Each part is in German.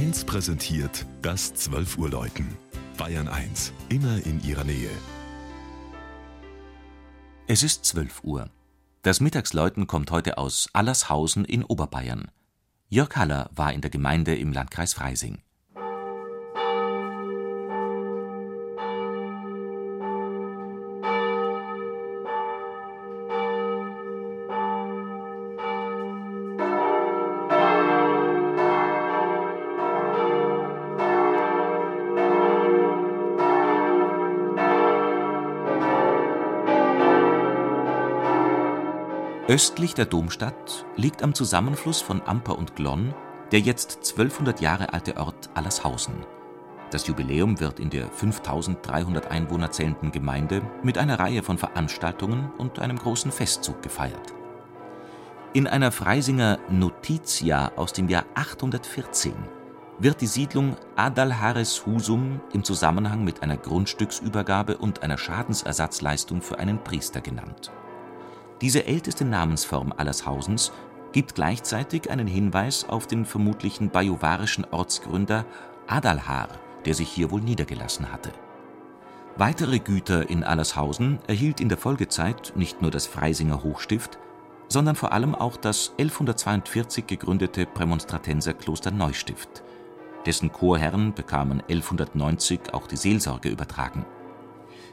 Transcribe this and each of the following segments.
1 präsentiert das 12 Uhr Läuten. Bayern 1, immer in ihrer Nähe. Es ist 12 Uhr. Das Mittagsläuten kommt heute aus Allershausen in Oberbayern. Jörg Haller war in der Gemeinde im Landkreis Freising. Östlich der Domstadt liegt am Zusammenfluss von Amper und Glonn der jetzt 1200 Jahre alte Ort Allershausen. Das Jubiläum wird in der 5300 Einwohner zählenden Gemeinde mit einer Reihe von Veranstaltungen und einem großen Festzug gefeiert. In einer Freisinger Notitia aus dem Jahr 814 wird die Siedlung Adalhares Husum im Zusammenhang mit einer Grundstücksübergabe und einer Schadensersatzleistung für einen Priester genannt diese älteste Namensform Allershausens gibt gleichzeitig einen Hinweis auf den vermutlichen bajuwarischen Ortsgründer Adalhar, der sich hier wohl niedergelassen hatte. Weitere Güter in Allershausen erhielt in der Folgezeit nicht nur das Freisinger Hochstift, sondern vor allem auch das 1142 gegründete Prämonstratenserkloster Neustift. Dessen Chorherren bekamen 1190 auch die Seelsorge übertragen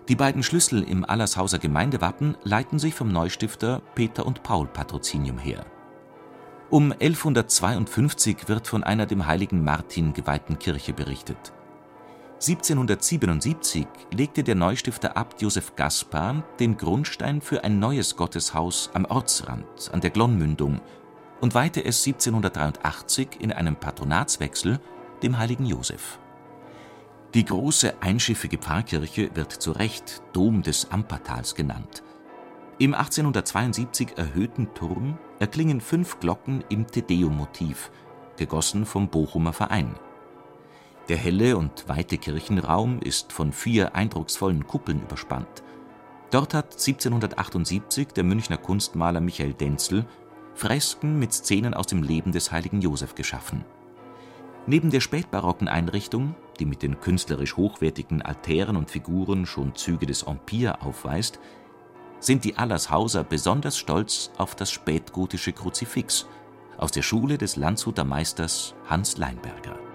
die beiden Schlüssel im Allershauser Gemeindewappen leiten sich vom Neustifter Peter und Paul Patrozinium her. Um 1152 wird von einer dem heiligen Martin geweihten Kirche berichtet. 1777 legte der Neustifter Abt Josef Gaspar den Grundstein für ein neues Gotteshaus am Ortsrand an der Glonnmündung und weihte es 1783 in einem Patronatswechsel dem heiligen Josef die große einschiffige Pfarrkirche wird zu Recht Dom des Ampertals genannt. Im 1872 erhöhten Turm erklingen fünf Glocken im Te-Deum-Motiv, gegossen vom Bochumer Verein. Der helle und weite Kirchenraum ist von vier eindrucksvollen Kuppeln überspannt. Dort hat 1778 der Münchner Kunstmaler Michael Denzel Fresken mit Szenen aus dem Leben des heiligen Josef geschaffen Neben der spätbarocken Einrichtung, die mit den künstlerisch hochwertigen Altären und Figuren schon Züge des Empire aufweist, sind die Allershauser besonders stolz auf das spätgotische Kruzifix aus der Schule des Landshuter Meisters Hans Leinberger